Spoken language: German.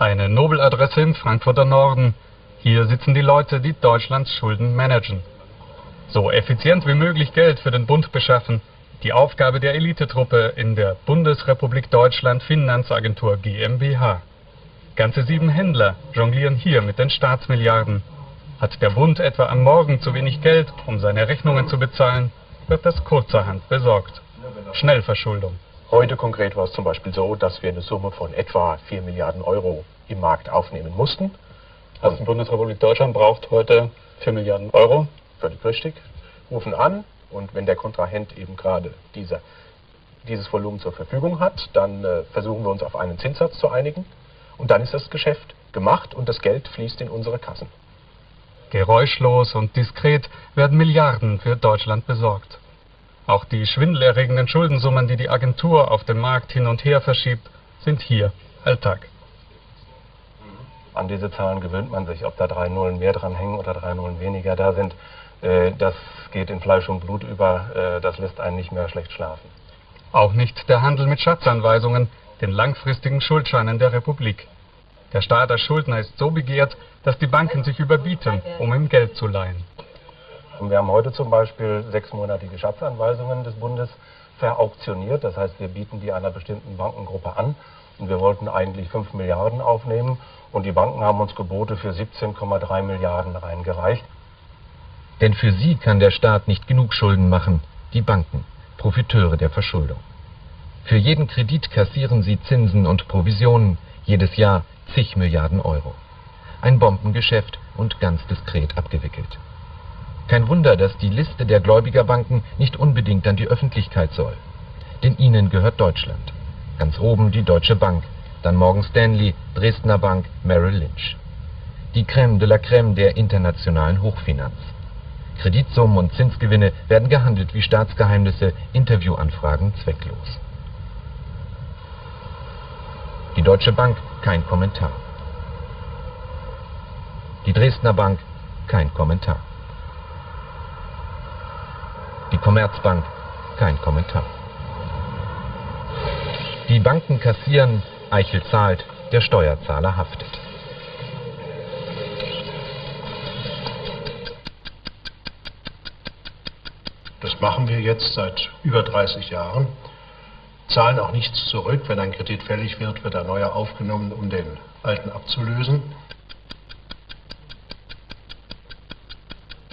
Eine Nobeladresse im Frankfurter Norden. Hier sitzen die Leute, die Deutschlands Schulden managen. So effizient wie möglich Geld für den Bund beschaffen. Die Aufgabe der Elitetruppe in der Bundesrepublik Deutschland Finanzagentur GmbH. Ganze sieben Händler jonglieren hier mit den Staatsmilliarden. Hat der Bund etwa am Morgen zu wenig Geld, um seine Rechnungen zu bezahlen, wird das kurzerhand besorgt. Schnellverschuldung. Heute konkret war es zum Beispiel so, dass wir eine Summe von etwa 4 Milliarden Euro im Markt aufnehmen mussten. Also die Bundesrepublik Deutschland braucht heute 4 Milliarden Euro. Völlig richtig. Rufen an und wenn der Kontrahent eben gerade diese, dieses Volumen zur Verfügung hat, dann äh, versuchen wir uns auf einen Zinssatz zu einigen. Und dann ist das Geschäft gemacht und das Geld fließt in unsere Kassen. Geräuschlos und diskret werden Milliarden für Deutschland besorgt. Auch die schwindelerregenden Schuldensummen, die die Agentur auf dem Markt hin und her verschiebt, sind hier Alltag. An diese Zahlen gewöhnt man sich, ob da drei Nullen mehr dran hängen oder drei Nullen weniger da sind. Äh, das geht in Fleisch und Blut über, äh, das lässt einen nicht mehr schlecht schlafen. Auch nicht der Handel mit Schatzanweisungen, den langfristigen Schuldscheinen der Republik. Der Staat als Schuldner ist so begehrt, dass die Banken sich überbieten, um ihm Geld zu leihen. Wir haben heute zum Beispiel sechsmonatige Schatzanweisungen des Bundes verauktioniert. Das heißt, wir bieten die einer bestimmten Bankengruppe an. Und wir wollten eigentlich 5 Milliarden aufnehmen. Und die Banken haben uns Gebote für 17,3 Milliarden reingereicht. Denn für sie kann der Staat nicht genug Schulden machen, die Banken, Profiteure der Verschuldung. Für jeden Kredit kassieren sie Zinsen und Provisionen, jedes Jahr zig Milliarden Euro. Ein Bombengeschäft und ganz diskret abgewickelt. Kein Wunder, dass die Liste der Gläubigerbanken nicht unbedingt an die Öffentlichkeit soll. Denn ihnen gehört Deutschland. Ganz oben die Deutsche Bank, dann Morgan Stanley, Dresdner Bank, Merrill Lynch. Die Crème de la Crème der internationalen Hochfinanz. Kreditsummen und Zinsgewinne werden gehandelt wie Staatsgeheimnisse, Interviewanfragen zwecklos. Die Deutsche Bank kein Kommentar. Die Dresdner Bank kein Kommentar. Die Commerzbank kein Kommentar. Die Banken kassieren, Eichel zahlt, der Steuerzahler haftet. Das machen wir jetzt seit über 30 Jahren. Zahlen auch nichts zurück. Wenn ein Kredit fällig wird, wird ein neuer aufgenommen, um den alten abzulösen.